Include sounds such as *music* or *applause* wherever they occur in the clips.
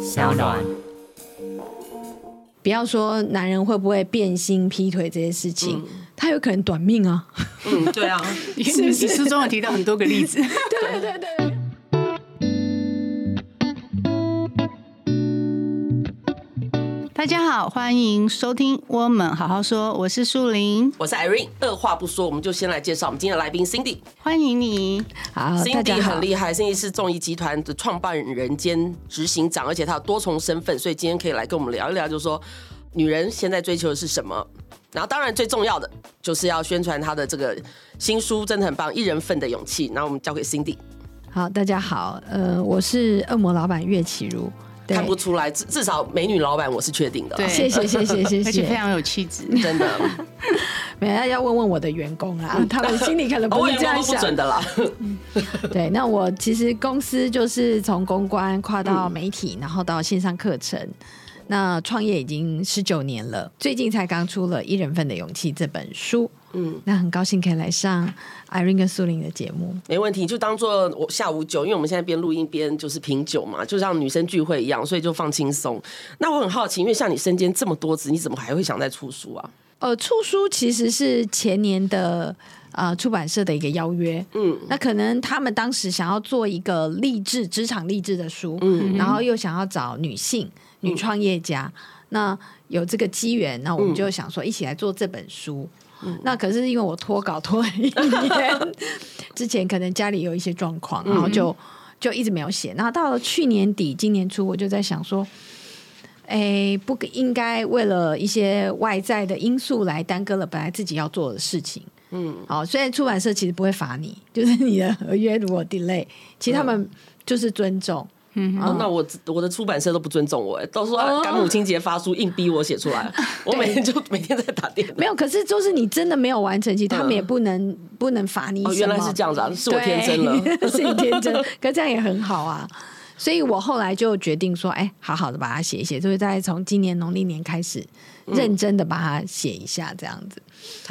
小暖。不要说男人会不会变心、劈腿这些事情，嗯、他有可能短命啊。嗯，对啊，*laughs* 你书中有提到很多个例子。对 *laughs* 对对。大家好，欢迎收听《我们好好说》，我是树林，我是 Irene。二话不说，我们就先来介绍我们今天的来宾 Cindy。欢迎你，好，Cindy 很厉害，Cindy 是众毅集团的创办人兼执行长，而且他有多重身份，所以今天可以来跟我们聊一聊，就是说女人现在追求的是什么。然后，当然最重要的就是要宣传他的这个新书，真的很棒，《一人份的勇气》。然后我们交给 Cindy。好，大家好，呃，我是恶魔老板岳启儒。看不出来，至至少美女老板我是确定的。对，谢谢谢谢谢谢，而且非常有气质，真的。*laughs* 没有要问问我的员工啊，他们 *laughs* 心里可能不会这样想 *laughs* 的啦。对，那我其实公司就是从公关跨到媒体，然后到线上课程。那创业已经十九年了，最近才刚出了《一人份的勇气》这本书。嗯，那很高兴可以来上 Irene 跟苏玲的节目。没问题，就当做我下午酒，因为我们现在边录音边就是品酒嘛，就像女生聚会一样，所以就放轻松。那我很好奇，因为像你身兼这么多职，你怎么还会想再出书啊？呃，出书其实是前年的呃出版社的一个邀约。嗯，那可能他们当时想要做一个励志职场励志的书，嗯，然后又想要找女性女创业家，嗯、那有这个机缘，那我们就想说一起来做这本书。嗯、那可是因为我拖稿拖了一年，之前可能家里有一些状况，然后就就一直没有写。然后到了去年底、今年初，我就在想说，哎、欸，不应该为了一些外在的因素来耽搁了本来自己要做的事情。嗯，好，虽然出版社其实不会罚你，就是你的合约如果 delay，其实他们就是尊重。嗯，哦，那我我的出版社都不尊重我，哎，都说赶母亲节发书，硬逼我写出来，*laughs* 我每天就每天在打电脑。没有，可是就是你真的没有完成，其实他们也不能不能罚你。哦，原来是这样子啊，是我天真了，*laughs* 是你天真，可这样也很好啊。所以我后来就决定说，哎，好好的把它写一写，就是在从今年农历年开始，认真的把它写一下，这样子。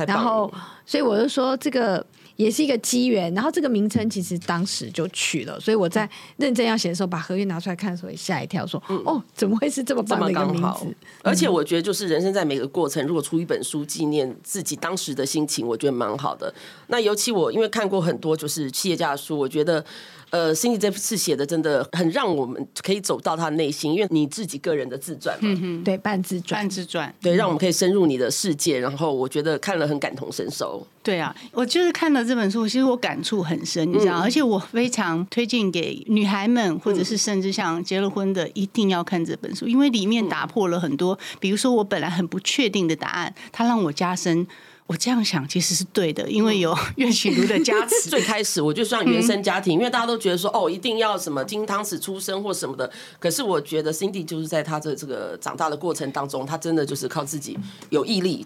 然后，所以我就说这个。也是一个机缘，然后这个名称其实当时就取了，所以我在认真要写的时候，把合约拿出来看的时候，也吓一跳，说：“嗯、哦，怎么会是这么棒的一个名字？”而且我觉得，就是人生在每个过程，如果出一本书纪念自己当时的心情，我觉得蛮好的。那尤其我因为看过很多就是企业家的书，我觉得。呃，Cindy 这次写的真的很让我们可以走到他内心，因为你自己个人的自传嘛，嗯哼，对，半自传，半自传，对，让我们可以深入你的世界，然后我觉得看了很感同身受。对啊，我就是看了这本书，其实我感触很深，你知道，嗯、而且我非常推荐给女孩们，或者是甚至像结了婚的，一定要看这本书，因为里面打破了很多，比如说我本来很不确定的答案，它让我加深。我这样想其实是对的，因为有 *laughs* 岳绮如的加持。最开始我就算原生家庭，因为大家都觉得说哦，一定要什么金汤匙出生或什么的。可是我觉得 Cindy 就是在他的这个长大的过程当中，他真的就是靠自己有毅力。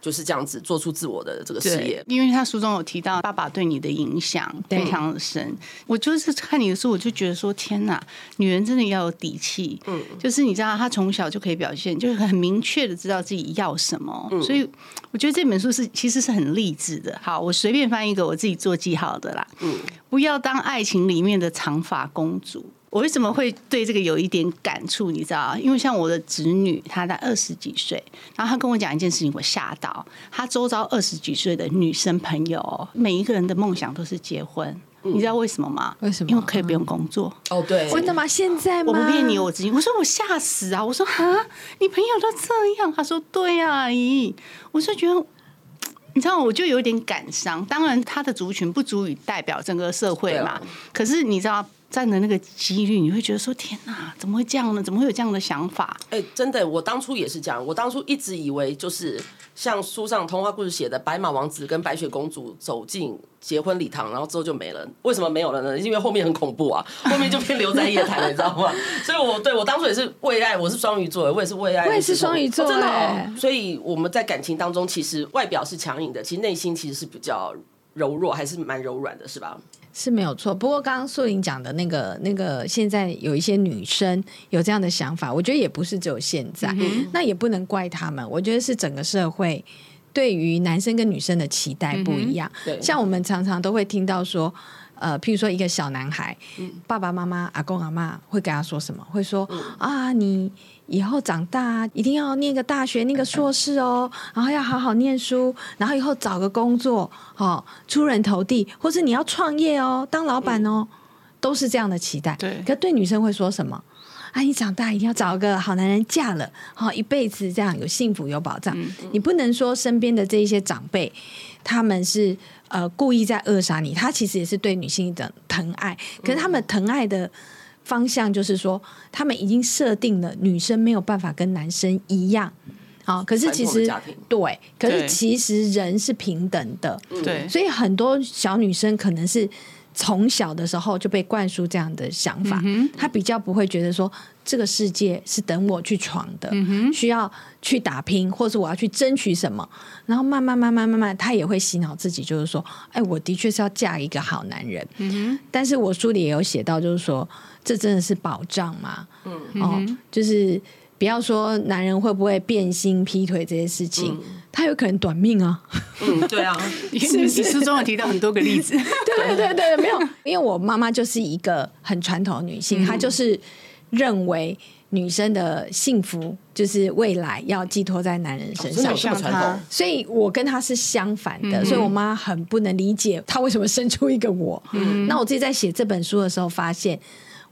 就是这样子做出自我的这个事业，因为他书中有提到爸爸对你的影响非常的深。我就是看你的书，我就觉得说天哪，女人真的要有底气。嗯，就是你知道，她从小就可以表现，就是很明确的知道自己要什么。嗯，所以我觉得这本书是其实是很励志的。好，我随便翻一个我自己做记号的啦。嗯，不要当爱情里面的长发公主。我为什么会对这个有一点感触？你知道，因为像我的侄女，她在二十几岁，然后她跟我讲一件事情，我吓到。她周遭二十几岁的女生朋友，每一个人的梦想都是结婚。嗯、你知道为什么吗？为什么？因为可以不用工作。哦，对，真的吗？现在吗？我不骗你，我侄女，我说我吓死啊！我说啊，你朋友都这样？她说对啊，阿，姨。我就觉得，你知道，我就有点感伤。当然，她的族群不足以代表整个社会嘛。可是你知道。占的那个几率，你会觉得说：“天哪，怎么会这样呢？怎么会有这样的想法？”哎、欸，真的，我当初也是这样。我当初一直以为，就是像书上童话故事写的，白马王子跟白雪公主走进结婚礼堂，然后之后就没了。为什么没有了呢？因为后面很恐怖啊，*laughs* 后面就变留在夜台了，你知道吗？所以我，我对我当初也是为爱，我是双鱼座的，我也是为爱，我也是双鱼座，真的、哦。所以我们在感情当中，其实外表是强硬的，其实内心其实是比较柔弱，还是蛮柔软的，是吧？是没有错，不过刚刚素玲讲的那个那个，现在有一些女生有这样的想法，我觉得也不是只有现在，嗯、那也不能怪他们。我觉得是整个社会对于男生跟女生的期待不一样。嗯、像我们常常都会听到说，呃，譬如说一个小男孩，嗯、爸爸妈妈、阿公阿妈会跟他说什么？会说、嗯、啊，你以后长大一定要念个大学，念个硕士哦，然后要好好念书，然后以后找个工作，哦，出人头地，或是你要创业哦，当老板哦，嗯、都是这样的期待。对，可对女生会说什么？啊，你长大一定要找个好男人嫁了，好一辈子这样有幸福有保障。嗯、你不能说身边的这一些长辈，他们是。呃，故意在扼杀你，他其实也是对女性的疼爱，可是他们疼爱的方向就是说，他们已经设定了女生没有办法跟男生一样，啊，可是其实对，可是其实人是平等的，对，所以很多小女生可能是。从小的时候就被灌输这样的想法，嗯、他比较不会觉得说这个世界是等我去闯的，嗯、需要去打拼，或是我要去争取什么。然后慢慢慢慢慢慢，他也会洗脑自己，就是说，哎，我的确是要嫁一个好男人。嗯、但是我书里也有写到，就是说，这真的是保障吗？嗯、哦，就是不要说男人会不会变心、劈腿这些事情。嗯他有可能短命啊！嗯，对啊，*laughs* 你你书中有提到很多个例子。*laughs* 对对对对，没有，因为我妈妈就是一个很传统的女性，嗯、她就是认为女生的幸福就是未来要寄托在男人身上，像她。所以我跟她是相反的，嗯、所以我妈很不能理解她为什么生出一个我。嗯，那我自己在写这本书的时候，发现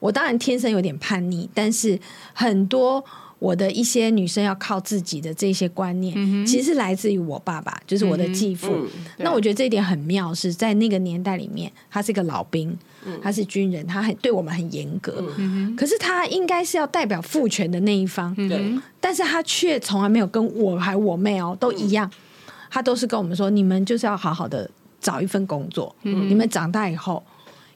我当然天生有点叛逆，但是很多。我的一些女生要靠自己的这些观念，嗯、其实是来自于我爸爸，就是我的继父。嗯嗯、那我觉得这一点很妙，是在那个年代里面，他是一个老兵，嗯、他是军人，他很对我们很严格。嗯、可是他应该是要代表父权的那一方，嗯、但是他却从来没有跟我还我妹哦都一样，嗯、他都是跟我们说，你们就是要好好的找一份工作，嗯、你们长大以后。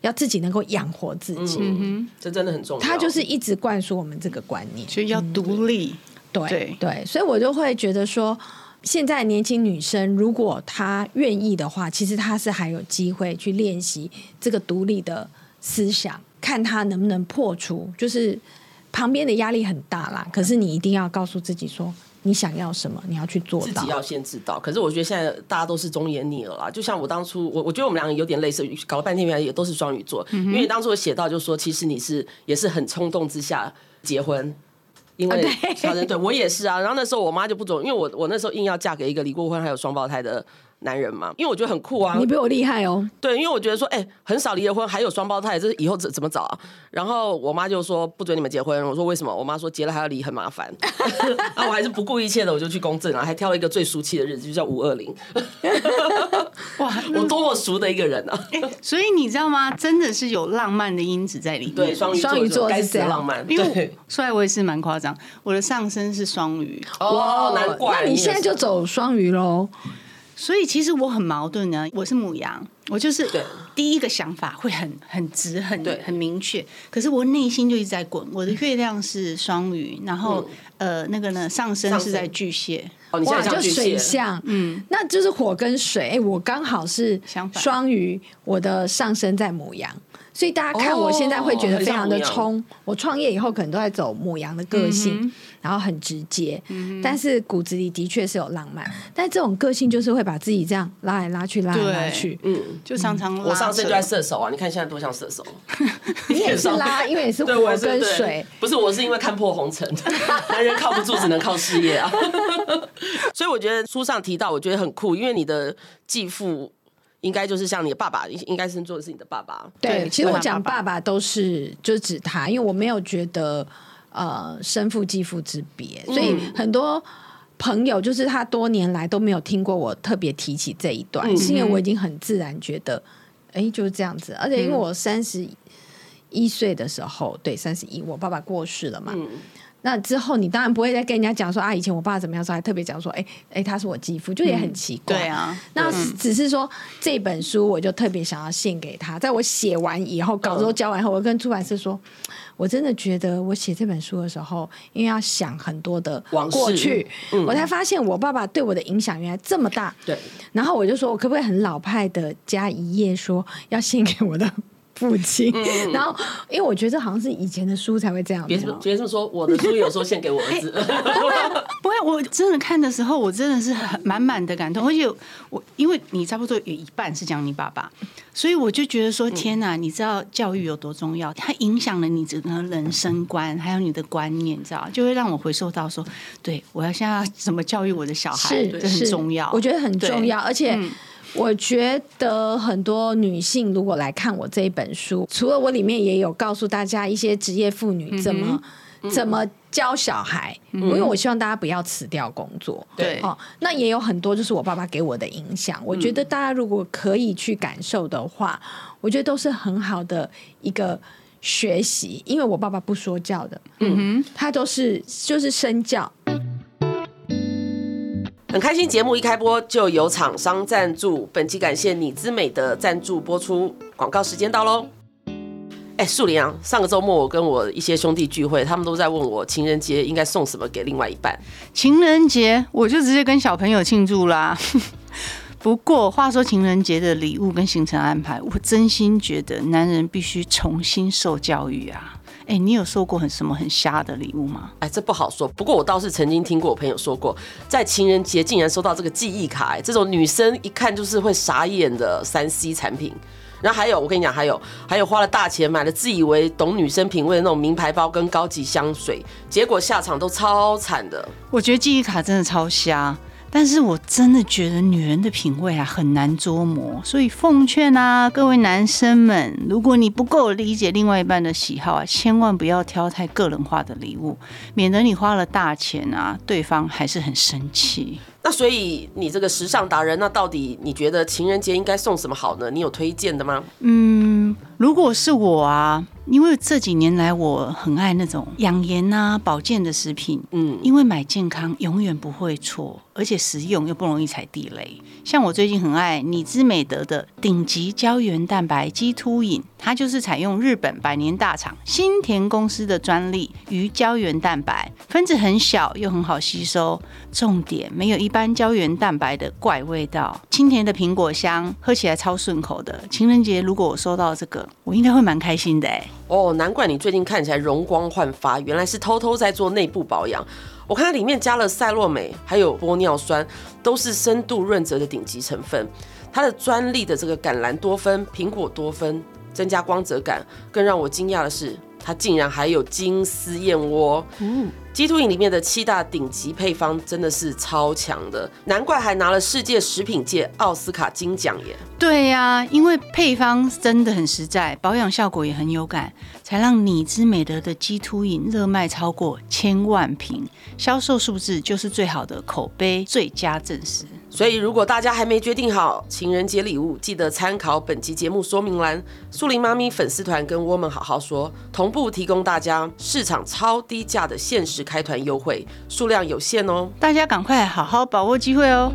要自己能够养活自己，嗯哼，这真的很重要。他就是一直灌输我们这个观念，所以要独立。对对，对，所以我就会觉得说，现在年轻女生如果她愿意的话，其实她是还有机会去练习这个独立的思想，看她能不能破除。就是旁边的压力很大啦，可是你一定要告诉自己说。你想要什么？你要去做到，自己要先知道。可是我觉得现在大家都是忠言逆耳啦。就像我当初，我我觉得我们两个有点类似，搞了半天原来也都是双鱼座。嗯、因为当初我写到，就说其实你是也是很冲动之下结婚，因为好像对我也是啊。然后那时候我妈就不准，因为我我那时候硬要嫁给一个离过婚还有双胞胎的。男人嘛，因为我觉得很酷啊。你比我厉害哦。对，因为我觉得说，哎、欸，很少离了婚还有双胞胎，这是以后怎怎么找啊？然后我妈就说不准你们结婚。我说为什么？我妈说结了还要离，很麻烦。*laughs* 啊我还是不顾一切的，我就去公证啊，还挑了一个最俗气的日子，就叫 *laughs* 五二零。哇，我多么俗的一个人啊！欸、所以你知道吗？真的是有浪漫的因子在里面。对，双鱼座该死的浪漫。因为说来我也是蛮夸张，我的上身是双鱼。哦，难怪。那你现在就走双鱼喽。所以其实我很矛盾呢，我是母羊，我就是第一个想法会很很直、很很明确，可是我内心就一直在滚。我的月亮是双鱼，然后、嗯、呃那个呢上升是在巨蟹，哦，你现在就水象，嗯，那就是火跟水。哎，我刚好是双鱼，我的上升在母羊。所以大家看我现在会觉得非常的冲，哦、我创业以后可能都在走母羊的个性，然后很直接，嗯、但是骨子里的确是有浪漫，但这种个性就是会把自己这样拉来拉去，拉来拉去，嗯，就常常拉我上次就在射手啊，你看现在多像射手，*laughs* 你也是拉，因为也是火跟水，不是我是因为看破红尘，*laughs* 男人靠不住，只能靠事业啊，*laughs* 所以我觉得书上提到，我觉得很酷，因为你的继父。应该就是像你的爸爸，应该是做的是你的爸爸。对，对其实我讲爸爸都是就指他，因为我没有觉得呃生父继父之别，所以很多朋友就是他多年来都没有听过我特别提起这一段，嗯、是因为我已经很自然觉得，哎，就是这样子。而且因为我三十一岁的时候，对，三十一，我爸爸过世了嘛。嗯那之后，你当然不会再跟人家讲说啊，以前我爸怎么样说，还特别讲说，哎、欸、哎、欸，他是我继父，就也很奇怪。啊，那只是说这本书，我就特别想要献给他。在我写完以后，稿子都交完以后，我跟出版社说，我真的觉得我写这本书的时候，因为要想很多的过去，嗯、我才发现我爸爸对我的影响原来这么大。对，然后我就说我可不可以很老派的加一页说，要献给我的。父亲。嗯、然后，因为我觉得好像是以前的书才会这样。别别这么说，我的书有时候献给我儿子。欸、不会，我真的看的时候，我真的是很满满的感动。而且我因为你差不多有一半是讲你爸爸，所以我就觉得说，天哪，你知道教育有多重要？它影响了你整个人生观，还有你的观念，你知道，就会让我回收到说，对我要现在要怎么教育我的小孩，是这很重要。我觉得很重要，而且。嗯我觉得很多女性如果来看我这一本书，除了我里面也有告诉大家一些职业妇女怎么、嗯、怎么教小孩，嗯、因为我希望大家不要辞掉工作。对，哦，那也有很多就是我爸爸给我的影响。我觉得大家如果可以去感受的话，我觉得都是很好的一个学习。因为我爸爸不说教的，嗯哼，他都是就是身教。很开心，节目一开播就有厂商赞助。本期感谢你之美的赞助播出，广告时间到喽。哎，树林啊，上个周末我跟我一些兄弟聚会，他们都在问我情人节应该送什么给另外一半。情人节我就直接跟小朋友庆祝啦。*laughs* 不过话说情人节的礼物跟行程安排，我真心觉得男人必须重新受教育啊。哎，你有收过很什么很瞎的礼物吗？哎，这不好说。不过我倒是曾经听过我朋友说过，在情人节竟然收到这个记忆卡，哎，这种女生一看就是会傻眼的三 C 产品。然后还有，我跟你讲，还有还有花了大钱买了自以为懂女生品味的那种名牌包跟高级香水，结果下场都超惨的。我觉得记忆卡真的超瞎。但是我真的觉得女人的品味啊很难捉摸，所以奉劝啊各位男生们，如果你不够理解另外一半的喜好啊，千万不要挑太个人化的礼物，免得你花了大钱啊，对方还是很生气。那所以你这个时尚达人，那到底你觉得情人节应该送什么好呢？你有推荐的吗？嗯，如果是我啊。因为这几年来，我很爱那种养颜啊、保健的食品。嗯，因为买健康永远不会错，而且实用又不容易踩地雷。像我最近很爱你之美德的顶级胶原蛋白肌凸饮，它就是采用日本百年大厂新田公司的专利鱼胶原蛋白，分子很小又很好吸收，重点没有一般胶原蛋白的怪味道，清甜的苹果香，喝起来超顺口的。情人节如果我收到这个，我应该会蛮开心的哎。哦，难怪你最近看起来容光焕发，原来是偷偷在做内部保养。我看它里面加了赛洛美，还有玻尿酸，都是深度润泽的顶级成分。它的专利的这个橄榄多酚、苹果多酚，增加光泽感。更让我惊讶的是，它竟然还有金丝燕窝。嗯。肌凸饮里面的七大顶级配方真的是超强的，难怪还拿了世界食品界奥斯卡金奖耶！对呀、啊，因为配方真的很实在，保养效果也很有感，才让你之美德的肌凸饮热卖超过千万瓶，销售数字就是最好的口碑最佳证实。所以，如果大家还没决定好情人节礼物，记得参考本期节目说明栏，树林妈咪粉丝团跟我们好好说，同步提供大家市场超低价的限时开团优惠，数量有限哦，大家赶快好好把握机会哦。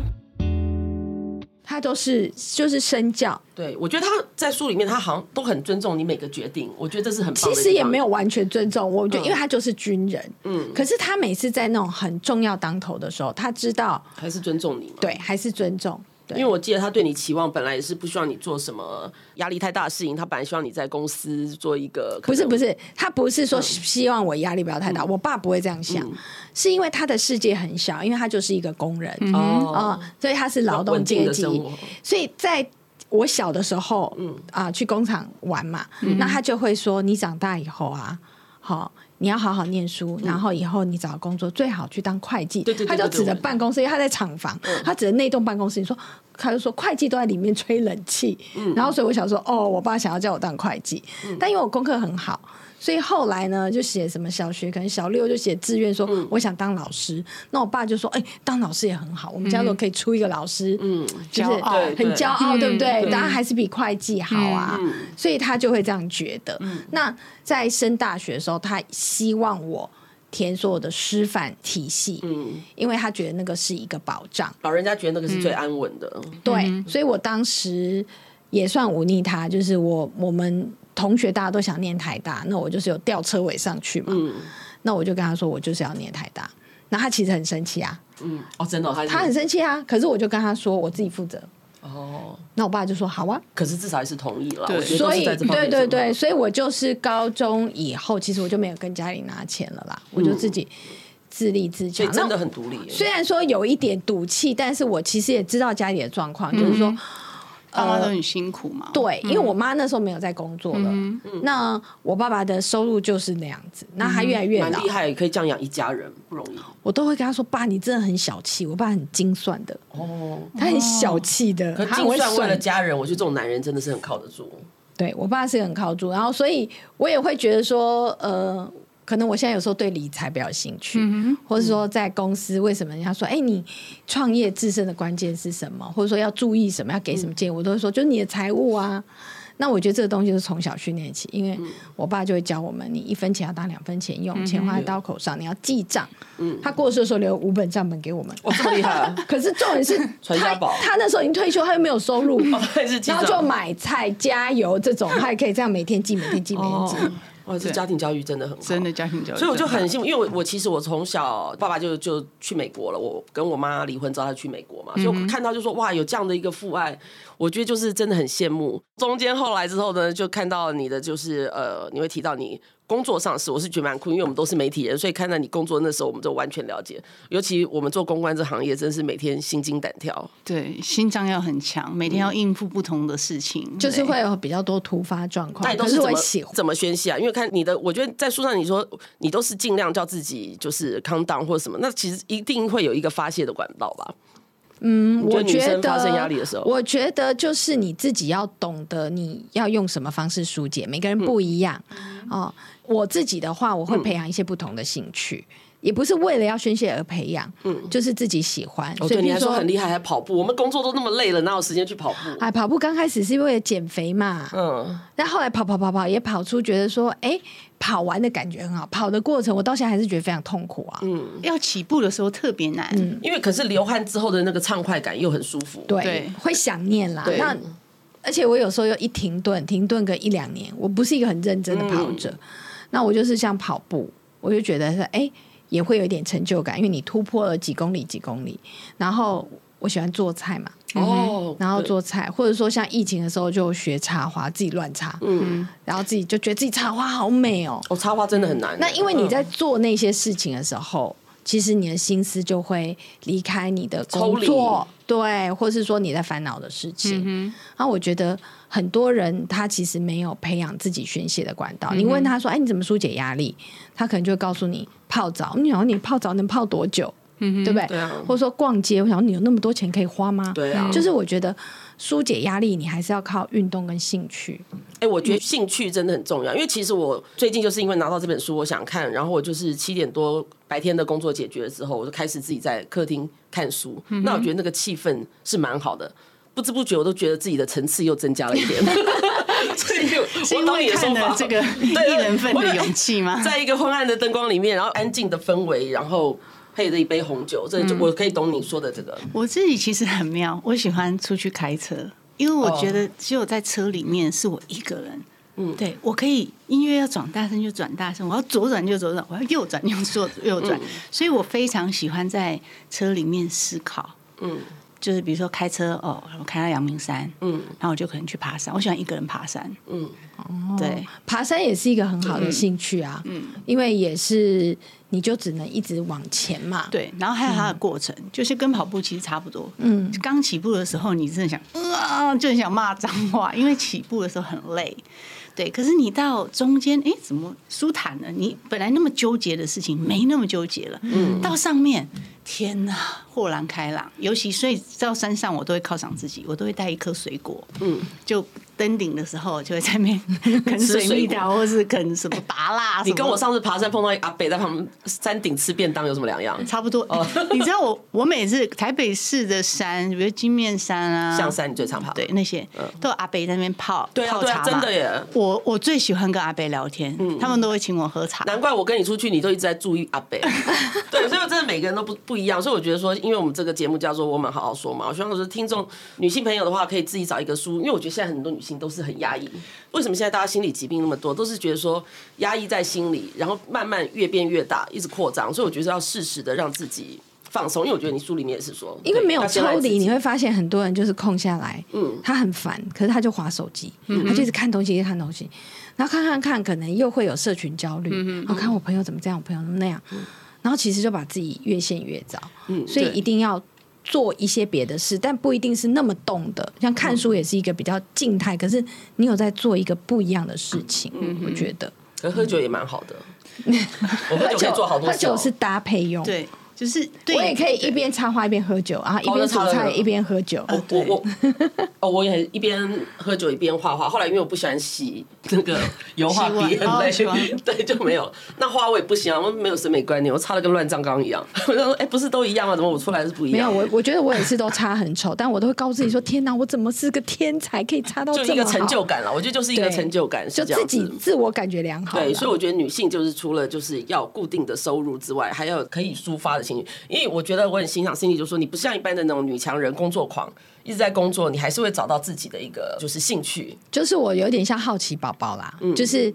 他都是就是身教，对，我觉得他在书里面，他好像都很尊重你每个决定，我觉得这是很棒的。其实也没有完全尊重，我觉得因为他就是军人，嗯，可是他每次在那种很重要当头的时候，他知道还是尊重你，对，还是尊重。因为我记得他对你期望本来也是不希望你做什么压力太大的事情，他本来希望你在公司做一个。不是不是，他不是说希望我压力不要太大，嗯、我爸不会这样想，嗯、是因为他的世界很小，因为他就是一个工人，嗯、哦，所以他是劳动阶级，所以在我小的时候，嗯。啊去工厂玩嘛，嗯、那他就会说你长大以后啊，好。你要好好念书，然后以后你找工作最好去当会计。对对对，他就指着办公室，因为他在厂房，他指着那栋办公室，你说，他就说会计都在里面吹冷气。然后所以我想说，哦，我爸想要叫我当会计，但因为我功课很好。所以后来呢，就写什么小学，可能小六就写志愿说我想当老师。嗯、那我爸就说：“哎、欸，当老师也很好，我们家都可以出一个老师，嗯，就是很骄傲，对不对？当然还是比会计好啊。嗯”所以他就会这样觉得。嗯、那在升大学的时候，他希望我填所有的师范体系，嗯，因为他觉得那个是一个保障，老人家觉得那个是最安稳的。嗯、对，所以我当时也算忤逆他，就是我我们。同学大家都想念台大，那我就是有吊车尾上去嘛。嗯、那我就跟他说，我就是要念台大。那他其实很生气啊。嗯，哦，真的，他他很生气啊。可是我就跟他说，我自己负责。哦，那我爸就说好啊，可是至少还是同意了。对，所以对对对，所以我就是高中以后，其实我就没有跟家里拿钱了啦，我就自己自立自强，真的很独立。虽然说有一点赌气，但是我其实也知道家里的状况，就是说。爸妈都很辛苦嘛？对，因为我妈那时候没有在工作了，那我爸爸的收入就是那样子，那他越来越厉害，可以这样养一家人不容易。我都会跟他说：“爸，你真的很小气。”我爸很精算的哦，他很小气的，可精算为了家人，我觉得这种男人真的是很靠得住。对，我爸是很靠得住，然后所以我也会觉得说，呃。可能我现在有时候对理财比较兴趣，嗯、或者说在公司为什么人家说，哎，你创业自身的关键是什么？或者说要注意什么？要给什么建议？嗯、我都会说，就是你的财务啊。那我觉得这个东西是从小训练起，因为我爸就会教我们，你一分钱要当两分钱用，嗯、钱花在刀口上，你要记账。嗯，他过世的时候留五本账本给我们，哇，这么厉害啊！*laughs* 可是重点是传家宝，他那时候已经退休，他又没有收入，*laughs* 哦、然后就买菜、加油这种，他也可以这样每天记、每天记、每天记。哦哇，这家庭教育真的很好，真的家庭教育，所以我就很幸福，因为我我其实我从小爸爸就就去美国了，我跟我妈离婚之后他去美国嘛，所以我看到就说哇，有这样的一个父爱，我觉得就是真的很羡慕。中间后来之后呢，就看到你的就是呃，你会提到你。工作上是，我是觉得蛮酷，因为我们都是媒体人，所以看到你工作那时候，我们就完全了解。尤其我们做公关这行业，真是每天心惊胆跳。对，心脏要很强，每天要应付不同的事情，嗯、就是会有比较多突发状况。那你都是怎么怎么宣泄啊？因为看你的，我觉得在书上你说你都是尽量叫自己就是 calm down 或者什么，那其实一定会有一个发泄的管道吧。嗯，我觉得发生压力的时候，我觉得就是你自己要懂得你要用什么方式疏解，每个人不一样、嗯、哦。我自己的话，我会培养一些不同的兴趣。嗯也不是为了要宣泄而培养，嗯，就是自己喜欢。所以你还说很厉害，还跑步。我们工作都那么累了，哪有时间去跑步？哎，跑步刚开始是为了减肥嘛，嗯，但后来跑跑跑跑也跑出觉得说，哎，跑完的感觉很好。跑的过程我到现在还是觉得非常痛苦啊，嗯，要起步的时候特别难，嗯，因为可是流汗之后的那个畅快感又很舒服，对，会想念啦。那而且我有时候又一停顿，停顿个一两年，我不是一个很认真的跑者，那我就是像跑步，我就觉得说哎。也会有一点成就感，因为你突破了几公里几公里。然后我喜欢做菜嘛，哦，然后做菜，或者说像疫情的时候就学插花，自己乱插，嗯，然后自己就觉得自己插花好美哦。哦，插花真的很难。那因为你在做那些事情的时候，其实你的心思就会离开你的工作，对，或是说你在烦恼的事情。然后我觉得很多人他其实没有培养自己宣泄的管道。你问他说：“哎，你怎么疏解压力？”他可能就会告诉你。泡澡，你想你泡澡能泡多久？嗯，对不对？对啊。或者说逛街，我想你有那么多钱可以花吗？对啊。就是我觉得疏解压力，你还是要靠运动跟兴趣。哎，我觉得兴趣真的很重要，因为其实我最近就是因为拿到这本书，我想看，然后我就是七点多白天的工作解决了之后，我就开始自己在客厅看书。嗯。那我觉得那个气氛是蛮好的，不知不觉我都觉得自己的层次又增加了一点。*laughs* 所以是因为看了这个一人份的勇气吗？在一个昏暗的灯光里面，然后安静的氛围，然后配着一杯红酒，这就我可以懂你说的这个。嗯、我自己其实很妙，我喜欢出去开车，因为我觉得只有在车里面是我一个人。嗯，对，我可以音乐要转大声就转大声，我要左转就左转，我要右转就左 *laughs* 右转，嗯、所以我非常喜欢在车里面思考。嗯。就是比如说开车哦，我开到阳明山，嗯，然后我就可能去爬山。我喜欢一个人爬山，嗯，对，爬山也是一个很好的兴趣啊，嗯，因为也是你就只能一直往前嘛，对，然后还有它的过程，嗯、就是跟跑步其实差不多，嗯，刚起步的时候你真的想啊，就很想骂脏话，因为起步的时候很累，对，可是你到中间，哎，怎么舒坦了？你本来那么纠结的事情没那么纠结了，嗯，到上面。天呐，豁然开朗。尤其所以到山上，我都会犒赏自己，我都会带一颗水果。嗯，就登顶的时候，就会在那边啃水蜜桃，或是啃什么拔蜡。*laughs* 你跟我上次爬山碰到阿北在旁边山顶吃便当有什么两样？差不多。哦，*laughs* 你知道我我每次台北市的山，比如金面山啊、象山，你最常爬。对，那些都有阿北在那边泡泡茶。真的耶！我我最喜欢跟阿北聊天，他们都会请我喝茶。难怪我跟你出去，你都一直在注意阿北。*laughs* 对，所以我真的每个人都不不。一样，所以我觉得说，因为我们这个节目叫做“我们好好说”嘛，我希望说听众女性朋友的话，可以自己找一个书，因为我觉得现在很多女性都是很压抑。为什么现在大家心理疾病那么多？都是觉得说压抑在心里，然后慢慢越变越大，一直扩张。所以我觉得要适时的让自己放松，因为我觉得你书里面也是说，因为没有抽离，你会发现很多人就是空下来，嗯，他很烦，可是他就划手机，嗯，他就是看东西，一直看东西，然后看看看，可能又会有社群焦虑，嗯，我看我朋友怎么这样，我朋友怎么那样，嗯然后其实就把自己越陷越糟，嗯，所以一定要做一些别的事，但不一定是那么动的，像看书也是一个比较静态，可是你有在做一个不一样的事情，嗯，我觉得，可喝酒也蛮好的，*laughs* 我喝酒可以做好多，喝酒是搭配用，对。就是我也可以一边插花一边喝酒啊，一边炒菜一边喝酒。我我哦，我也一边喝酒一边画画。后来因为我不喜欢洗那个油画笔，很累，*laughs* 对，就没有。那花我也不行啊，我没有审美观念，我插的跟乱葬岗一样。*laughs* 我就说，哎，不是都一样吗？怎么我出来是不一样？没有，我我觉得我也是都插很丑，但我都会告诉自己说：天哪，我怎么是个天才，可以插到这么好？就一个成就感了。我觉得就是一个成就感，就自己自我感觉良好。对，所以我觉得女性就是除了就是要固定的收入之外，还要可以抒发的情绪，因为我。觉得我很欣赏 Cindy，就是说你不像一般的那种女强人，工作狂，一直在工作，你还是会找到自己的一个就是兴趣。就是我有点像好奇宝宝啦，嗯、就是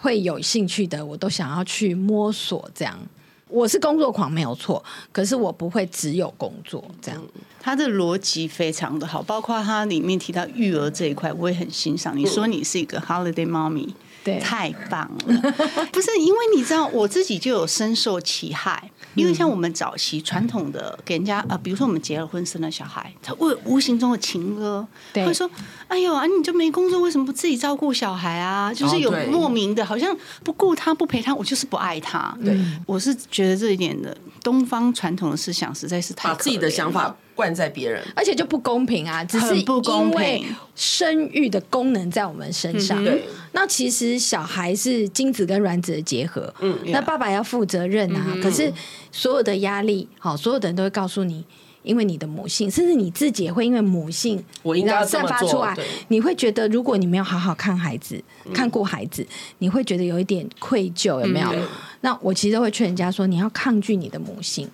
会有兴趣的，我都想要去摸索。这样，我是工作狂没有错，可是我不会只有工作这样。他的逻辑非常的好，包括他里面提到育儿这一块，我也很欣赏。你说你是一个 Holiday Mommy，对，太棒了。*laughs* 不是因为你知道，我自己就有深受其害。因为像我们早期传统的给人家啊，比如说我们结了婚生了小孩，他会无形中的情歌，会说：“哎呦啊，你就没工作，为什么不自己照顾小孩啊？”就是有莫名的，好像不顾他不陪他，我就是不爱他。对，我是觉得这一点的东方传统的思想实在是太把自己的想法灌在别人，而且就不公平啊！只是因为生育的功能在我们身上。对。那其实小孩是精子跟卵子的结合，嗯，那爸爸要负责任啊。嗯、可是所有的压力，好，所有的人都会告诉你，因为你的母性，甚至你自己也会因为母性，我应该要散发出来，你会觉得，如果你没有好好看孩子，看过孩子，你会觉得有一点愧疚，有没有？嗯、那我其实都会劝人家说，你要抗拒你的母性，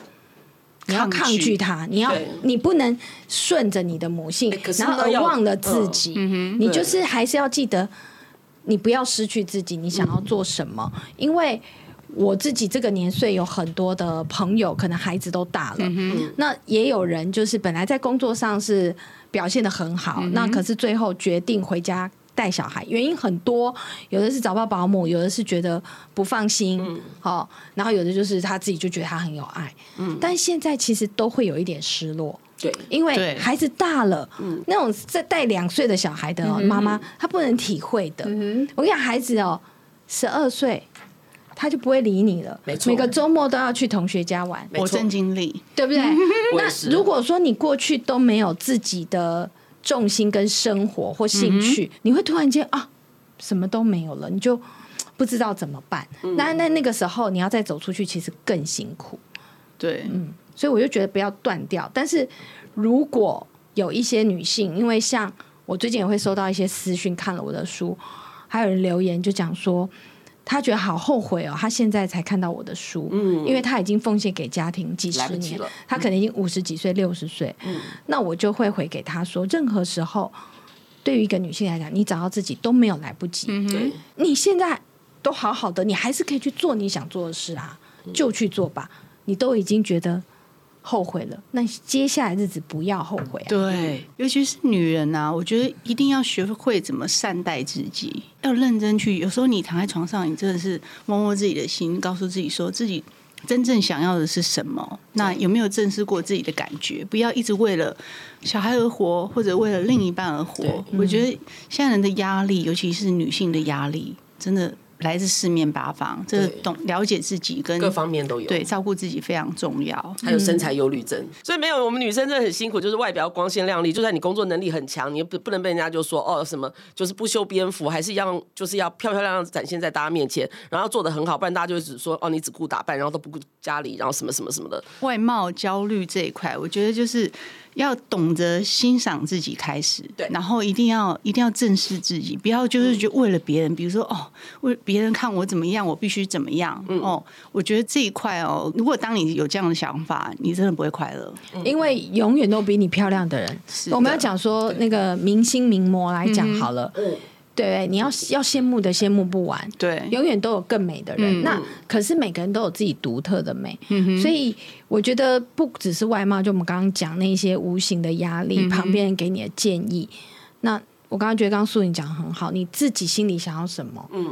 你要抗拒它，你要你不能顺着你的母性，然后而忘了自己，嗯、你就是还是要记得。你不要失去自己，你想要做什么？嗯、因为我自己这个年岁有很多的朋友，可能孩子都大了，嗯、那也有人就是本来在工作上是表现的很好，嗯、那可是最后决定回家带小孩，原因很多，有的是找不到保姆，有的是觉得不放心，嗯、哦，然后有的就是他自己就觉得他很有爱，嗯、但现在其实都会有一点失落。对，因为孩子大了，嗯，那种在带两岁的小孩的妈妈，她不能体会的。我跟你讲，孩子哦，十二岁他就不会理你了，没错，每个周末都要去同学家玩，我正经历，对不对？*laughs* 那如果说你过去都没有自己的重心跟生活或兴趣，你会突然间啊，什么都没有了，你就不知道怎么办。那那那个时候你要再走出去，其实更辛苦。对，嗯。所以我就觉得不要断掉。但是如果有一些女性，因为像我最近也会收到一些私讯，看了我的书，还有人留言就讲说，她觉得好后悔哦，他现在才看到我的书，嗯，因为他已经奉献给家庭几十年了，他可能已经五十几岁、六十岁，嗯，那我就会回给他说，任何时候对于一个女性来讲，你找到自己都没有来不及，嗯哼，你现在都好好的，你还是可以去做你想做的事啊，就去做吧，你都已经觉得。后悔了，那接下来日子不要后悔啊。对，尤其是女人呐，我觉得一定要学会怎么善待自己，要认真去。有时候你躺在床上，你真的是摸摸自己的心，告诉自己说自己真正想要的是什么。那有没有正视过自己的感觉？不要一直为了小孩而活，或者为了另一半而活。我觉得现在人的压力，尤其是女性的压力，真的。来自四面八方，这是懂了解自己跟各方面都有，对，照顾自己非常重要。还有身材忧虑症，嗯、所以没有我们女生真的很辛苦，就是外表光鲜亮丽，就算你工作能力很强，你不不能被人家就说哦什么，就是不修边幅，还是一样就是要漂漂亮亮展现在大家面前，然后做的很好，不然大家就会只说哦你只顾打扮，然后都不顾家里，然后什么什么什么的。外貌焦虑这一块，我觉得就是。要懂得欣赏自己开始，对，然后一定要一定要正视自己，不要就是就为了别人，比如说哦，为别人看我怎么样，我必须怎么样，嗯、哦，我觉得这一块哦，如果当你有这样的想法，你真的不会快乐，因为永远都比你漂亮的人，是的。我们要讲说那个明星名模来讲好了，嗯、对，你要要羡慕的羡慕不完，对，永远都有更美的人。嗯、那可是每个人都有自己独特的美，嗯、所以我觉得不只是外貌，就我们刚刚讲那些无形的压力，嗯、旁边人给你的建议。那我刚刚觉得刚刚素颖讲得很好，你自己心里想要什么？嗯，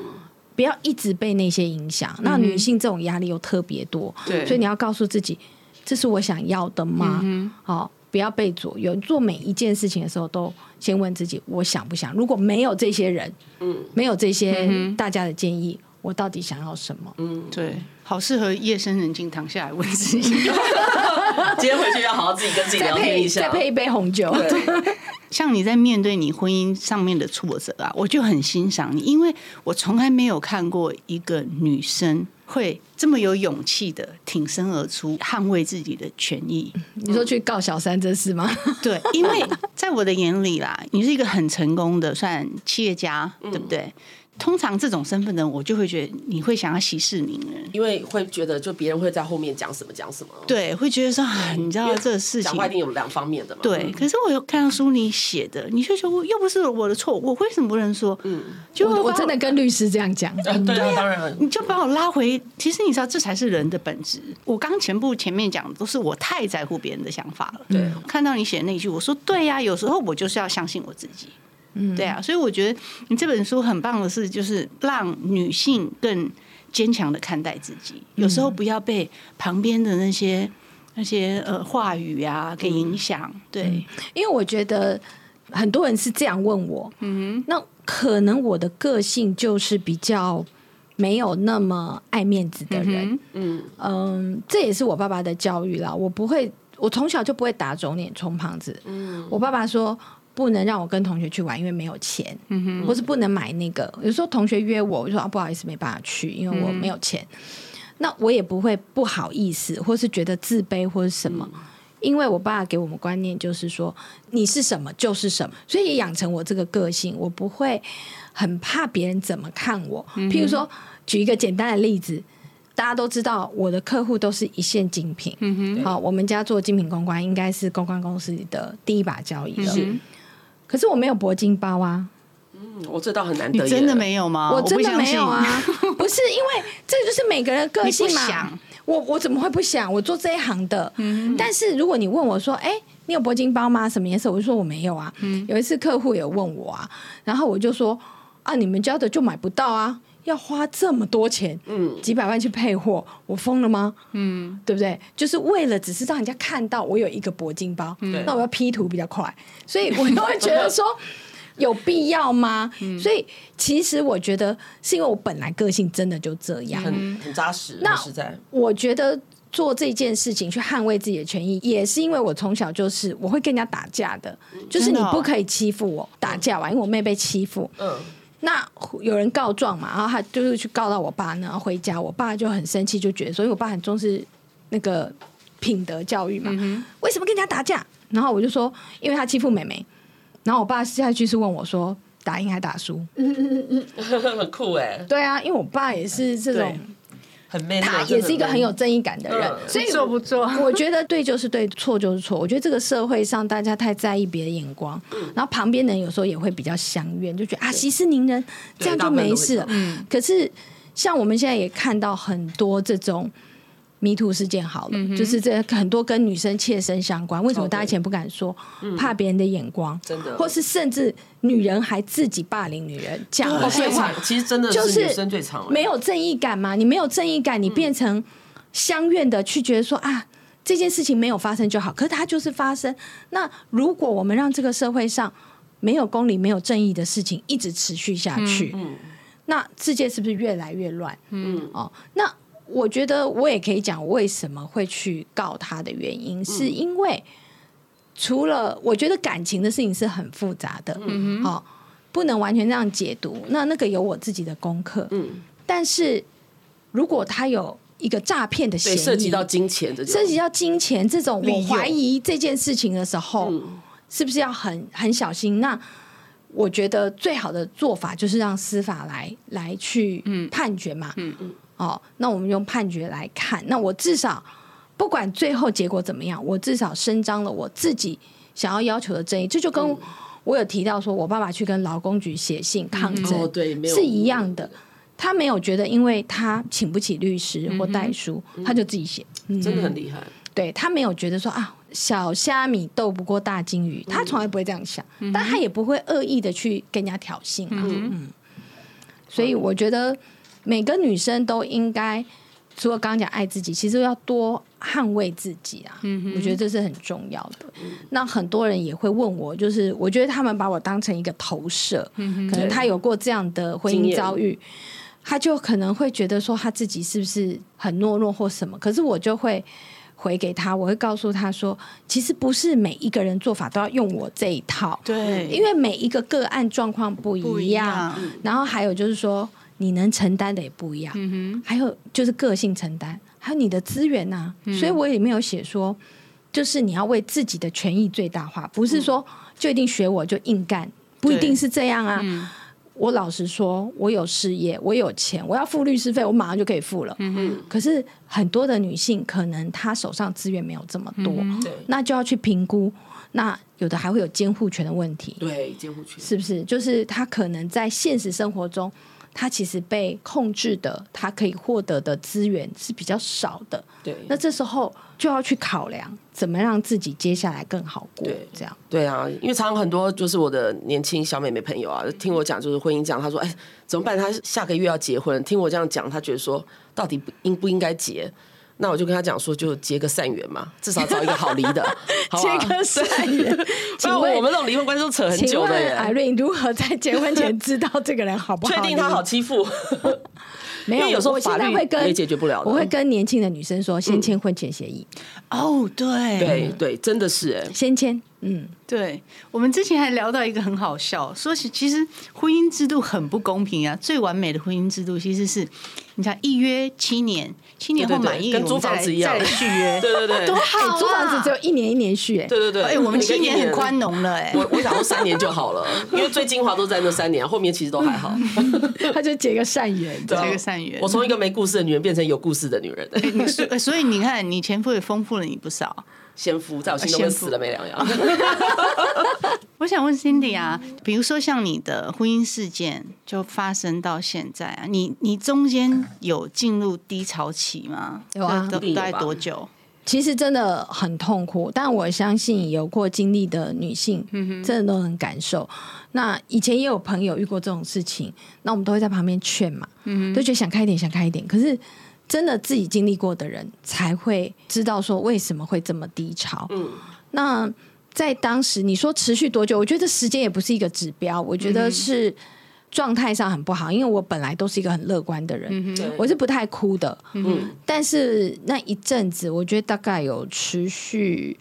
不要一直被那些影响。那女性这种压力又特别多，对，所以你要告诉自己，这是我想要的吗？嗯哼，好。不要被左右，做每一件事情的时候都先问自己：我想不想？如果没有这些人，嗯，没有这些大家的建议，嗯、我到底想要什么？嗯，对，好适合夜深人静躺下来问自己。*laughs* 今天回去要好好自己跟自己聊天一下，再配，再配一杯红酒。对，像你在面对你婚姻上面的挫折啊，我就很欣赏你，因为我从来没有看过一个女生。会这么有勇气的挺身而出，捍卫自己的权益。你说去告小三这事吗？对，因为在我的眼里啦，你是一个很成功的算企业家，对不对？通常这种身份的人，我就会觉得你会想要息事宁人，因为会觉得就别人会在后面讲什么讲什么，对，会觉得说啊，你知道这个事情讲话一定有两方面的嘛。对，可是我有看到书里写的，你就说又不是我的错，我为什么不能说？嗯，就我，我真的跟律师这样讲，嗯、*laughs* 对啊，当然，你就把我拉回，其实你知道这才是人的本质。我刚全部前面讲的都是我太在乎别人的想法了。对，看到你写的那一句，我说对呀、啊，有时候我就是要相信我自己。嗯，对啊，所以我觉得你这本书很棒的是，就是让女性更坚强的看待自己。有时候不要被旁边的那些那些呃话语啊给影响。对、嗯，因为我觉得很多人是这样问我，嗯，那可能我的个性就是比较没有那么爱面子的人。嗯嗯，这也是我爸爸的教育啦。我不会，我从小就不会打肿脸充胖子。嗯，我爸爸说。不能让我跟同学去玩，因为没有钱，嗯、或是不能买那个。有时候同学约我，我就说啊，不好意思，没办法去，因为我没有钱。嗯、那我也不会不好意思，或是觉得自卑或是什么，嗯、因为我爸给我们观念就是说，你是什么就是什么，所以也养成我这个个性，我不会很怕别人怎么看我。嗯、譬如说，举一个简单的例子，大家都知道我的客户都是一线精品，嗯哼，好，我们家做精品公关，应该是公关公司里的第一把交椅了。嗯可是我没有铂金包啊！嗯，我这倒很难得。你真的没有吗？我真的没有啊！*laughs* 不是因为这就是每个人个性嘛。我我怎么会不想？我做这一行的。嗯。但是如果你问我说：“哎，你有铂金包吗？什么颜色？”我就说我没有啊。嗯。有一次客户有问我啊，然后我就说：“啊，你们家的就买不到啊。”要花这么多钱，嗯，几百万去配货，我疯了吗？嗯，对不对？就是为了只是让人家看到我有一个铂金包，嗯、那我要 P 图比较快，所以我都会觉得说 *laughs* 有必要吗？嗯、所以其实我觉得是因为我本来个性真的就这样，很很扎实。那实在，我觉得做这件事情去捍卫自己的权益，也是因为我从小就是我会跟人家打架的，就是你不可以欺负我，打架完，因为我妹被欺负，嗯。那有人告状嘛，然后他就是去告到我爸那，然后回家，我爸就很生气，就觉得，所以我爸很重视那个品德教育嘛。嗯、为什么跟人家打架？然后我就说，因为他欺负妹妹。然后我爸下一句是问我说，打赢还打输？嗯嗯嗯嗯，很酷哎。对啊，因为我爸也是这种。他也是一个很有正义感的人，嗯、所以做不做？我觉得对就是对，错就是错。我觉得这个社会上大家太在意别的眼光，嗯、然后旁边人有时候也会比较相怨，就觉得啊息事宁人，这样就没事了。嗯，可是像我们现在也看到很多这种。迷途事件好了，嗯、就是这很多跟女生切身相关。为什么大家以前不敢说？嗯、怕别人的眼光，真的，或是甚至女人还自己霸凌女人，讲这些话，其实真的就是女生最常没有正义感嘛？你没有正义感，你变成相怨的去觉得说啊，这件事情没有发生就好，可是它就是发生。那如果我们让这个社会上没有公理、没有正义的事情一直持续下去，嗯嗯、那世界是不是越来越乱？嗯，哦，那。我觉得我也可以讲为什么会去告他的原因，嗯、是因为除了我觉得感情的事情是很复杂的，嗯。哼，哦，不能完全这样解读。那那个有我自己的功课，嗯，但是如果他有一个诈骗的嫌疑，涉及到金钱的，涉及到金钱这种，我怀疑这件事情的时候，嗯、是不是要很很小心？那我觉得最好的做法就是让司法来来去判决嘛，嗯嗯。嗯哦，那我们用判决来看，那我至少不管最后结果怎么样，我至少伸张了我自己想要要求的正义。这就跟我有提到说，我爸爸去跟劳工局写信抗争，哦，对，没有是一样的。他没有觉得，因为他请不起律师或代书，他就自己写，真的很厉害。对，他没有觉得说啊，小虾米斗不过大金鱼，他从来不会这样想，但他也不会恶意的去跟人家挑衅啊。嗯，所以我觉得每个女生都应该。除了刚刚讲爱自己，其实要多捍卫自己啊！嗯、我觉得这是很重要的。嗯、那很多人也会问我，就是我觉得他们把我当成一个投射，嗯、可能他有过这样的婚姻遭遇，他就可能会觉得说他自己是不是很懦弱或什么？可是我就会回给他，我会告诉他说，其实不是每一个人做法都要用我这一套，对，因为每一个个案状况不一样。一样然后还有就是说。你能承担的也不一样，嗯、哼还有就是个性承担，还有你的资源呐、啊。嗯、所以我也没有写说，就是你要为自己的权益最大化，不是说就一定学我就硬干，不一定是这样啊。嗯、我老实说，我有事业，我有钱，我要付律师费，我马上就可以付了。嗯、哼可是很多的女性可能她手上资源没有这么多，嗯、那就要去评估。那有的还会有监护权的问题，对，监护权是不是？就是她可能在现实生活中。他其实被控制的，他可以获得的资源是比较少的。对，那这时候就要去考量，怎么让自己接下来更好过。对，这样。对啊，因为常常很多就是我的年轻小妹妹朋友啊，听我讲就是婚姻讲，她说：“哎，怎么办？她下个月要结婚，听我这样讲，她觉得说到底应不应该结？”那我就跟他讲说，就结个善缘嘛，至少找一个好离的，*laughs* 结个善缘。请问我们这种离婚关系都扯很久的人。艾瑞如何在结婚前知道这个人好不好？确定他好欺负？*laughs* 没有，有时候法律会跟也解决不了。我会跟年轻的女生说，先签婚前协议。哦，对，对对，真的是哎，先签。嗯，对，我们之前还聊到一个很好笑，说起其实婚姻制度很不公平啊。最完美的婚姻制度其实是，你看一约七年，七年后满意，跟租房子一样，再来续约，对 *laughs* 对对，*laughs* 多好，租房子只有一年一年续，对对对，哎，我们七年很宽容了，哎，我我想说三年就好了，*laughs* 因为最精华都在那三年，后面其实都还好。他就结个善缘，结个善缘。我从一个没故事的女人变成有故事的女人，所所以你看，你前夫也丰富了你不少。先夫在我心中跟死了没两样。*laughs* 我想问 Cindy 啊，比如说像你的婚姻事件就发生到现在啊，你你中间有进入低潮期吗？有啊，大概多久？其实真的很痛苦，但我相信有过经历的女性，真的都能感受。那以前也有朋友遇过这种事情，那我们都会在旁边劝嘛，嗯，都觉得想开一点，想开一点，可是。真的自己经历过的人才会知道说为什么会这么低潮。嗯，那在当时你说持续多久？我觉得时间也不是一个指标，我觉得是状态上很不好。因为我本来都是一个很乐观的人，嗯、我是不太哭的。嗯，但是那一阵子，我觉得大概有持续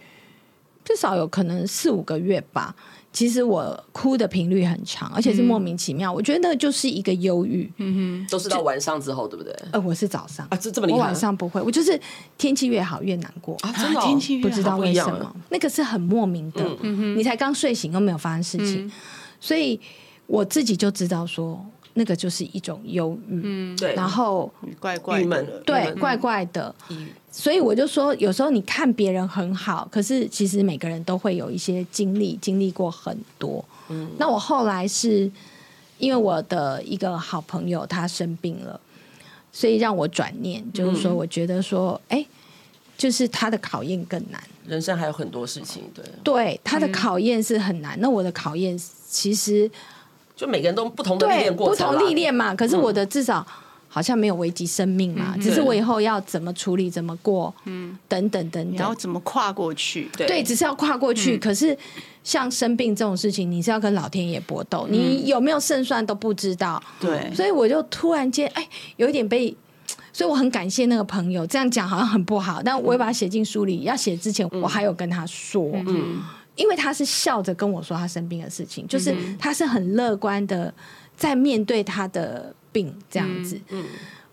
至少有可能四五个月吧。其实我哭的频率很长，而且是莫名其妙。嗯、我觉得那就是一个忧郁，嗯哼，都是到晚上之后，对不对？呃，我是早上啊，这这么厉害。我晚上不会，我就是天气越好越难过啊，真的、哦，天气越好不知道为什么，那个是很莫名的。你才刚睡醒，又没有发生事情，嗯、所以我自己就知道说，那个就是一种忧郁。嗯，对，然后怪怪的，对，怪怪的。嗯所以我就说，有时候你看别人很好，可是其实每个人都会有一些经历，经历过很多。嗯，那我后来是因为我的一个好朋友他生病了，所以让我转念，就是说，我觉得说，哎、嗯，就是他的考验更难。人生还有很多事情，对，对，他的考验是很难。嗯、那我的考验其实就每个人都不同的历练过不同历练嘛。可是我的至少。好像没有危及生命嘛，只是我以后要怎么处理、怎么过，嗯，等等等等，然后怎么跨过去？对，只是要跨过去。可是像生病这种事情，你是要跟老天爷搏斗，你有没有胜算都不知道。对，所以我就突然间哎，有一点被，所以我很感谢那个朋友。这样讲好像很不好，但我会把它写进书里。要写之前，我还有跟他说，嗯，因为他是笑着跟我说他生病的事情，就是他是很乐观的在面对他的。病这样子，嗯，嗯，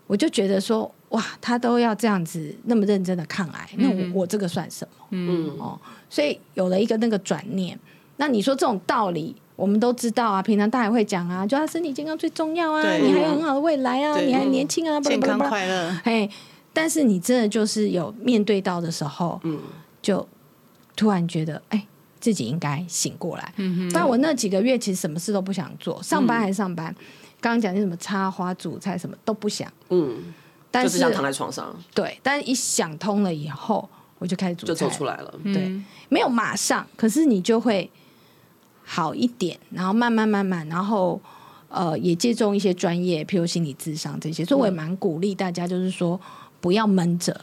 我就觉得说，哇，他都要这样子那么认真的抗癌，嗯、那我我这个算什么？嗯哦，所以有了一个那个转念。那你说这种道理，我们都知道啊，平常大家会讲啊，就他身体健康最重要啊，你还有很好的未来啊，你还年轻啊，健康快乐。哎，但是你真的就是有面对到的时候，嗯，就突然觉得，哎，自己应该醒过来。嗯，但我那几个月其实什么事都不想做，上班还是上班。刚刚讲那什么插花、煮菜，什么都不想。嗯，但是，就是想躺在床上。对，但是一想通了以后，我就开始煮菜，就走出来了。对，没有马上，可是你就会好一点，然后慢慢慢慢，然后呃，也借重一些专业，譬如心理智商这些，所以我也蛮鼓励大家，就是说不要闷着。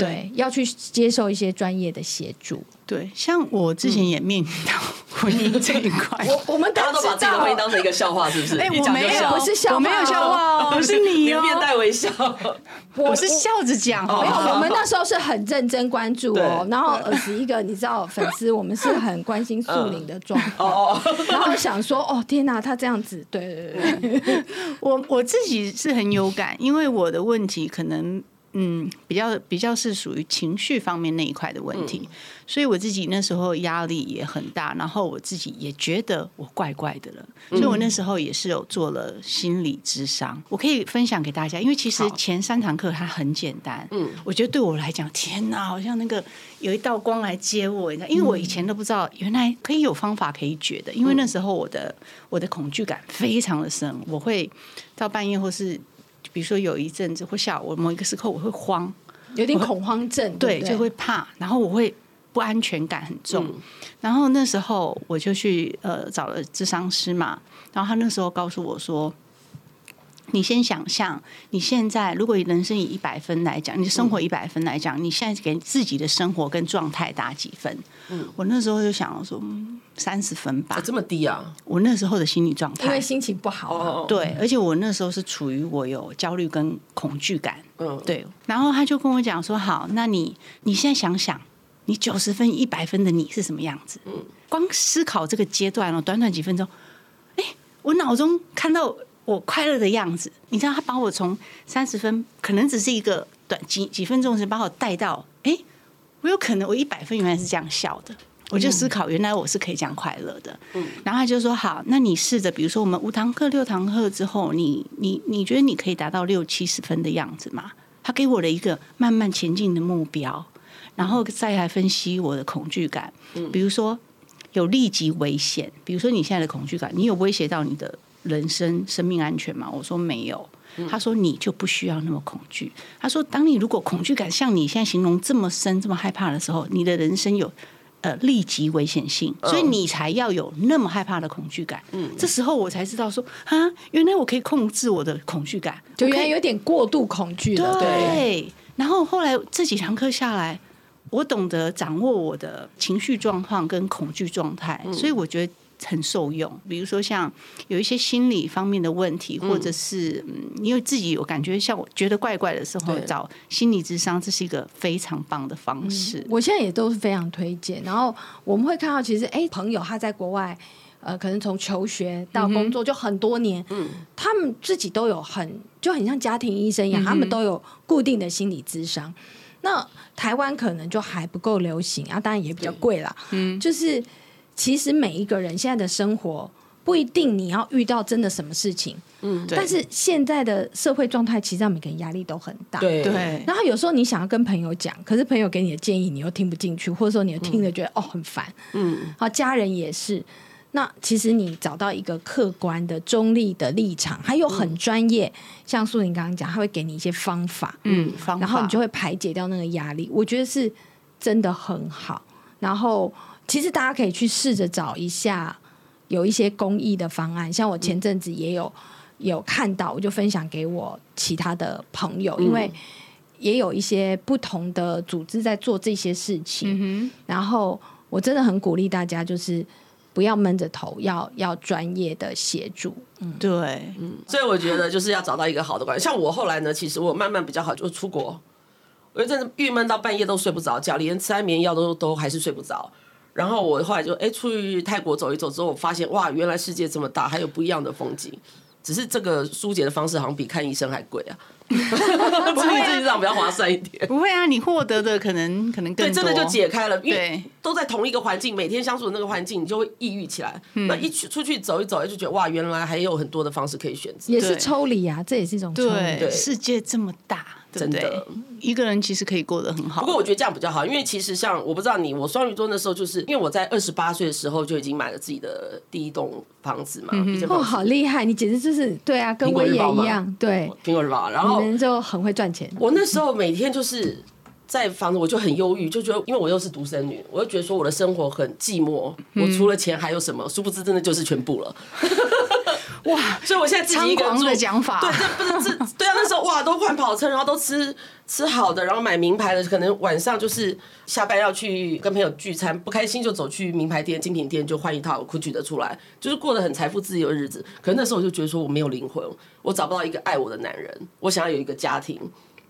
对，要去接受一些专业的协助。对，像我之前也面临到婚姻这一块，*laughs* 我我们大家都把自己的婚姻当成一个笑话，是不是？哎，我没有，不是笑话，我没有笑话，不是你哦，面带微笑，我是笑着讲。没有，我们那时候是很认真关注哦，然后二十一个你知道粉丝，我们是很关心素玲的状况，*laughs* 然后想说，哦天哪，他这样子，对对对，*laughs* 我我自己是很有感，因为我的问题可能。嗯，比较比较是属于情绪方面那一块的问题，嗯，所以我自己那时候压力也很大，然后我自己也觉得我怪怪的了，所以我那时候也是有做了心理咨商，我可以分享给大家，因为其实前三堂课它很简单，嗯，我觉得对我来讲，天哪，好像那个有一道光来接我，你知道，因为我以前都不知道原来可以有方法可以觉得，因为那时候我的我的恐惧感非常的深，我会到半夜或是。比如说有一阵子或下午，我某一个时刻我会慌，有点恐慌症，对，对，就会怕，然后我会不安全感很重，嗯、然后那时候我就去呃找了智商师嘛，然后他那时候告诉我说。你先想象，你现在如果人生以一百分来讲，你生活一百分来讲，嗯，你现在给自己的生活跟状态打几分？嗯，我那时候就想说，三十分吧。这么低啊？我那时候的心理状态，因为心情不好，啊。对，而且我那时候是处于我有焦虑跟恐惧感。嗯，对。然后他就跟我讲说：“好，那你你现在想想，你九十分、一百分的你是什么样子？嗯，光思考这个阶段哦，短短几分钟，哎，我脑中看到。”我快乐的样子，你知道，他把我从三十分，可能只是一个短几几分钟的时，把我带到，哎、欸，我有可能我一百分原来是这样笑的，我就思考原来我是可以这样快乐的。嗯，然后他就说好，那你试着，比如说我们五堂课、六堂课之后，你你你觉得你可以达到六七十分的样子吗？他给我了一个慢慢前进的目标，然后再来分析我的恐惧感，嗯比如说有立即危险，比如说你现在的恐惧感，你有威胁到你的。人身生命安全吗？我说没有。他说你就不需要那么恐惧。他说，当你如果恐惧感像你现在形容这么深、这么害怕的时候，你的人生有呃立即危险性，所以你才要有那么害怕的恐惧感。嗯，这时候我才知道说啊，原来我可以控制我的恐惧感，就原来有点过度恐惧了。对。然后后来这几堂课下来，我懂得掌握我的情绪状况跟恐惧状态，所以我觉得。很受用，比如说像有一些心理方面的问题，或者是嗯，因为自己有感觉像我觉得怪怪的时候，找心理智商，这是一个非常棒的方式。嗯，我现在也都是非常推荐。然后我们会看到，其实哎，朋友他在国外，呃，可能从求学到工作就很多年，嗯，他们自己都有很就很像家庭医生一样，他们都有固定的心理咨商。那台湾可能就还不够流行啊，当然也比较贵啦，嗯，就是。其实每一个人现在的生活不一定你要遇到真的什么事情，嗯，但是现在的社会状态其实让每个人压力都很大，对对。然后有时候你想要跟朋友讲，可是朋友给你的建议你又听不进去，或者说你又听了觉得、嗯、哦很烦，嗯。好，家人也是。那其实你找到一个客观的、中立的立场，还有很专业，嗯、像素玲刚刚讲，他会给你一些方法，嗯，方法，然后你就会排解掉那个压力。我觉得是真的很好。然后。其实大家可以去试着找一下，有一些公益的方案。像我前阵子也有有看到，我就分享给我其他的朋友，因为也有一些不同的组织在做这些事情。然后我真的很鼓励大家，就是不要闷着头，要要专业的协助。嗯，对，嗯，所以我觉得就是要找到一个好的关系。像我后来呢，其实我慢慢比较好，就是出国。我真的郁闷到半夜都睡不着觉，连吃安眠药都都还是睡不着。然后我后来就哎，出去泰国走一走之后，我发现哇，原来世界这么大，还有不一样的风景。只是这个疏解的方式好像比看医生还贵啊，*laughs* 所以这就让比较划算一点。不会啊，你获得的可能可能更多。对，真的就解开了，因为都在同一个环境，每天相处的那个环境，你就会抑郁起来。嗯、那一去出去走一走，就觉得哇，原来还有很多的方式可以选择。也是抽离啊，这也是一种抽离。对，世界这么大。真的，一个人其实可以过得很好。不过我觉得这样比较好，因为其实像我不知道你，我双鱼座那时候就是因为我在二十八岁的时候就已经买了自己的第一栋房子嘛。嗯、哦，好厉害！你简直就是对啊，跟我也一样。对，苹果日报，然后你们就很会赚钱。我那时候每天就是在房子，我就很忧郁，就觉得因为我又是独生女，我就觉得说我的生活很寂寞。我除了钱还有什么？殊不知真的就是全部了。哇！所以我现在自己一个人住，的讲法，对，这不是这 *laughs* 对啊，那时候哇，都换跑车，然后都吃吃好的，然后买名牌的，可能晚上就是下班要去跟朋友聚餐，不开心就走去名牌店、精品店就换一套 Gucci 的出来，就是过得很财富自由的日子。可是那时候我就觉得说我没有灵魂，我找不到一个爱我的男人，我想要有一个家庭，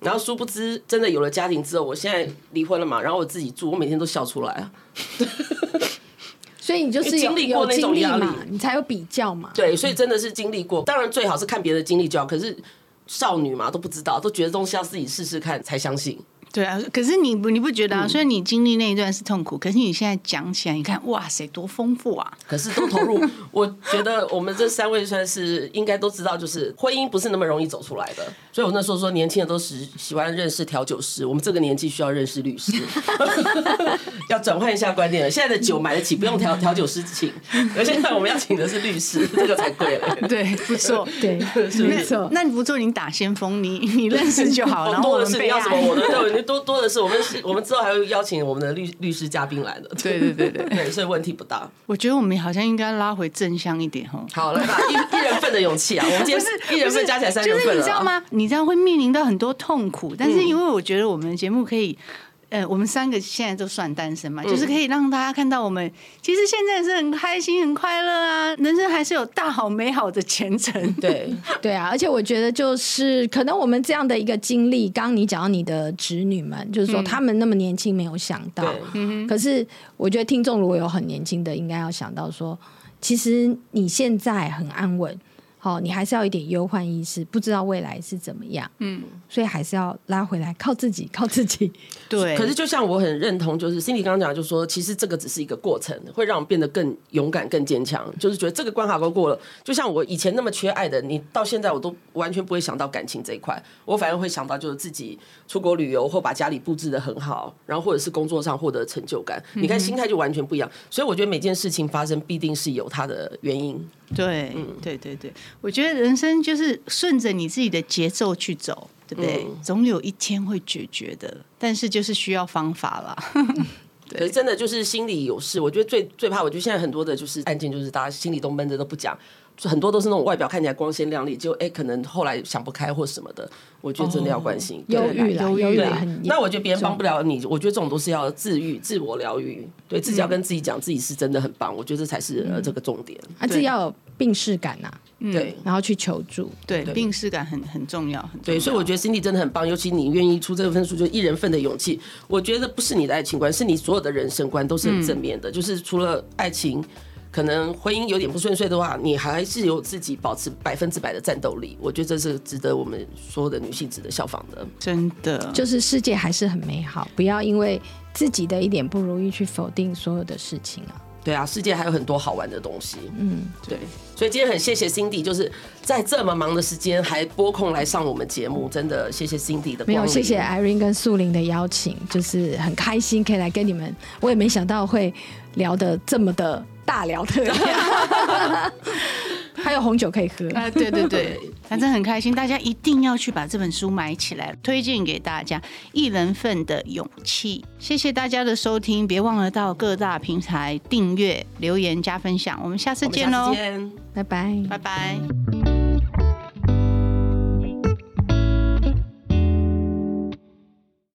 然后殊不知真的有了家庭之后，我现在离婚了嘛，然后我自己住，我每天都笑出来啊。所以你就是有经历过那种压力，你才有比较嘛。对，所以真的是经历过。当然最好是看别人经历就好，可是少女嘛都不知道，都觉得东西要自己试试看才相信。对啊，可是你不你不觉得啊？虽然你经历那一段是痛苦，可是你现在讲起来，你看哇塞，多丰富啊！可是都投入，我觉得我们这三位算是应该都知道，就是婚姻不是那么容易走出来的。所以我那时候说，年轻人都是喜欢认识调酒师，我们这个年纪需要认识律师，*laughs* *laughs* 要转换一下观念了。现在的酒买得起，不用调调酒师请，而现在我们要请的是律师，这个才贵了。对，不错，*laughs* 对，是没错。那你不做，你打先锋，你你认识就好了。然后多的是你要什么，我的多多的是，我们是，我们之后还会邀请我们的律律师嘉宾来的。对对对对，*laughs* 对，所以问题不大。我觉得我们好像应该拉回正向一点哈。好，了吧，一一人份的勇气啊！我们今天是一人份加起来三人份了，你知道吗？你这样会面临到很多痛苦，但是因为我觉得我们的节目可以。呃，我们三个现在都算单身嘛，嗯、就是可以让大家看到我们其实现在是很开心、很快乐啊，人生还是有大好美好的前程。对，对啊，而且我觉得就是可能我们这样的一个经历，刚刚你讲到你的侄女们，就是说他们那么年轻没有想到，嗯、可是我觉得听众如果有很年轻的，应该要想到说，其实你现在很安稳。好，你还是要一点忧患意识，不知道未来是怎么样，嗯，所以还是要拉回来，靠自己，靠自己。*laughs* 对。可是就像我很认同，就是 Cindy 刚刚讲，就是说，其实这个只是一个过程，会让我们变得更勇敢、更坚强。就是觉得这个关卡都过了，就像我以前那么缺爱的，你到现在我都完全不会想到感情这一块，我反而会想到就是自己出国旅游或把家里布置的很好，然后或者是工作上获得成就感。嗯、你看心态就完全不一样。所以我觉得每件事情发生必定是有它的原因。对，嗯，对对对，我觉得人生就是顺着你自己的节奏去走，对不对？嗯、总有一天会解决的，但是就是需要方法啦。*laughs* 对可是真的就是心里有事，我觉得最最怕，我觉得现在很多的就是案件，就是大家心里都闷着都不讲。很多都是那种外表看起来光鲜亮丽，就哎、欸，可能后来想不开或什么的，我觉得真的要关心。忧郁了，忧郁很。那我觉得别人帮不了你，我觉得这种都是要自愈、自我疗愈，对自己要跟自己讲，自己是真的很棒。我觉得这才是这个重点。啊，自己要有病视感呐，对，然后去求助，对，病视感很很重要，很重要。对，所以我觉得 Cindy 真的很棒，尤其你愿意出这个分数，就一人份的勇气。我觉得不是你的爱情观，是你所有的人生观都是很正面的，就是除了爱情。可能婚姻有点不顺遂的话，你还是有自己保持百分之百的战斗力。我觉得这是值得我们所有的女性值得效仿的。真的，就是世界还是很美好，不要因为自己的一点不如意去否定所有的事情啊。对啊，世界还有很多好玩的东西。嗯，对。所以今天很谢谢 Cindy，就是在这么忙的时间还拨空来上我们节目，真的谢谢 Cindy 的。没有，谢谢 Irene 跟素玲的邀请，就是很开心可以来跟你们。我也没想到会聊的这么的。大聊特聊，*laughs* 还有红酒可以喝啊！对对对，反正很开心，大家一定要去把这本书买起来，推荐给大家。一人份的勇气，谢谢大家的收听，别忘了到各大平台订阅、留言、加分享，我们下次见喽！拜拜，拜拜。